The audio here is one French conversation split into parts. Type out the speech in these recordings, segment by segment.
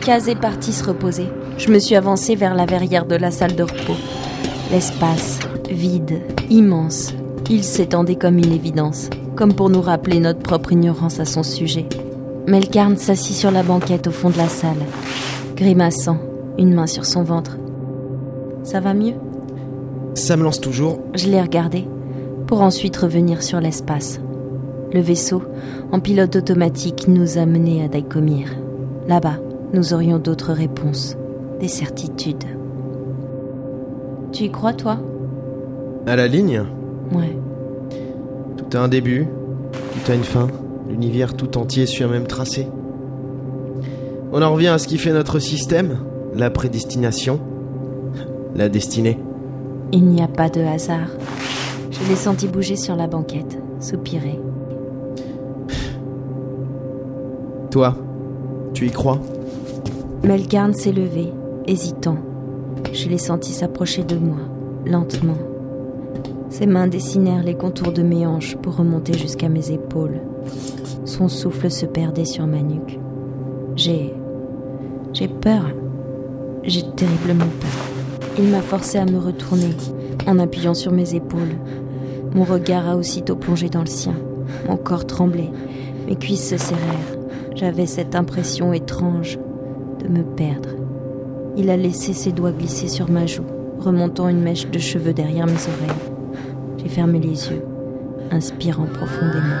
Kaz est parti se reposer. Je me suis avancée vers la verrière de la salle de repos. L'espace, vide, immense, il s'étendait comme une évidence, comme pour nous rappeler notre propre ignorance à son sujet. Melkarn s'assit sur la banquette au fond de la salle, grimaçant, une main sur son ventre. Ça va mieux? Ça me lance toujours. Je l'ai regardé, pour ensuite revenir sur l'espace. Le vaisseau, en pilote automatique, nous a menés à Daikomir. Là-bas, nous aurions d'autres réponses, des certitudes. Tu y crois, toi? À la ligne? Ouais. Tout a un début, tout a une fin. L'univers tout entier suit un même tracé. On en revient à ce qui fait notre système, la prédestination, la destinée. Il n'y a pas de hasard. Je l'ai senti bouger sur la banquette, soupirer. Toi, tu y crois? Melgarn s'est levé, hésitant. Je l'ai senti s'approcher de moi, lentement. Ses mains dessinèrent les contours de mes hanches pour remonter jusqu'à mes épaules. Son souffle se perdait sur ma nuque. J'ai. J'ai peur. J'ai terriblement peur. Il m'a forcé à me retourner en appuyant sur mes épaules. Mon regard a aussitôt plongé dans le sien. Mon corps tremblait. Mes cuisses se serrèrent. J'avais cette impression étrange de me perdre. Il a laissé ses doigts glisser sur ma joue, remontant une mèche de cheveux derrière mes oreilles. J'ai fermé les yeux, inspirant profondément.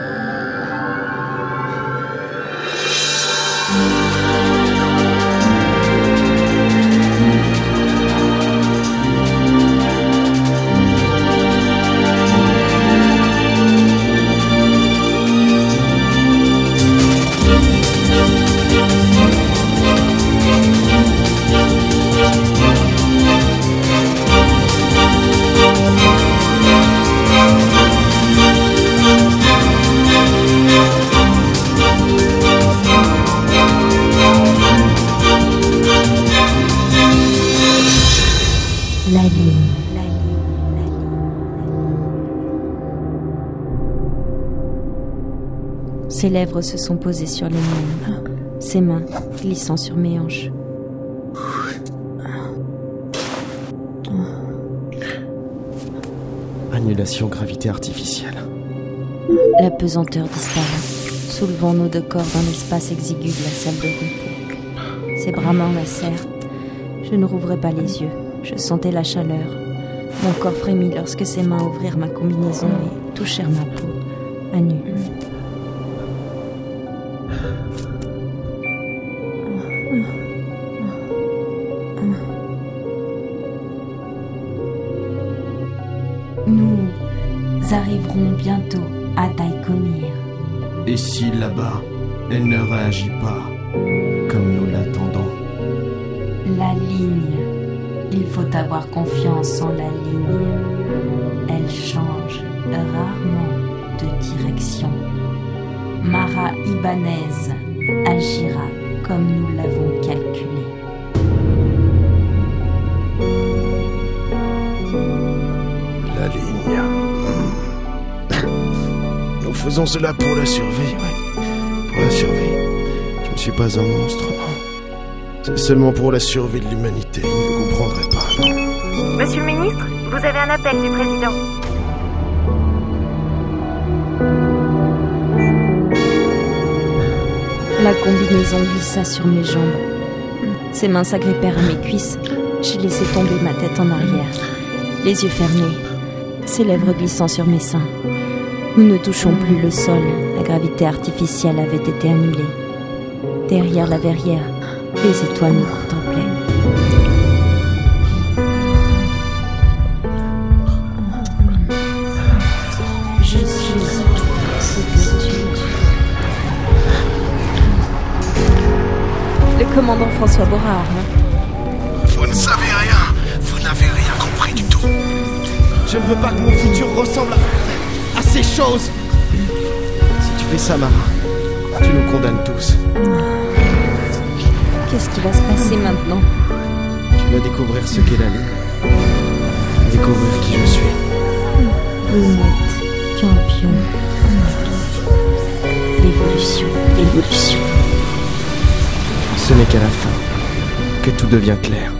Ses lèvres se sont posées sur les miennes, ses mains glissant sur mes hanches. Annulation gravité artificielle. La pesanteur disparut, soulevant nos deux corps dans l'espace exigu de la salle de repos. Ses bras m'enlacèrent. Je ne rouvrais pas les yeux. Je sentais la chaleur. Mon corps frémit lorsque ses mains ouvrirent ma combinaison et touchèrent ma peau, à nu. Nous arriverons bientôt à Daikomir. Et si là-bas, elle ne réagit pas comme nous l'attendons? La ligne. Il faut avoir confiance en la ligne. Elle change rarement de direction. Mara Ibanez agira comme nous l'avons calculé. Faisons cela pour la survie, oui. Pour la survie. Je ne suis pas un monstre, non. C'est seulement pour la survie de l'humanité. Il ne comprendrait pas, non. Monsieur le ministre, vous avez un appel du président. La combinaison glissa sur mes jambes. Ses mains s'agrippèrent à mes cuisses. J'ai laissé tomber ma tête en arrière, les yeux fermés, ses lèvres glissant sur mes seins. Nous ne touchons plus le sol, la gravité artificielle avait été annulée. Derrière la verrière, les étoiles nous contemplaient. Je suis. Le commandant François Borard, hein Vous ne savez rien. Vous n'avez rien compris du tout. Je ne veux pas que mon futur ressemble à ces choses. Si tu fais ça, Mara, tu nous condamnes tous. Qu'est-ce qui va se passer maintenant? Tu vas découvrir ce qu'est la ligne. Découvrir qui je suis. Vous êtes champion. L'évolution, l'évolution. Ce n'est qu'à la fin que tout devient clair.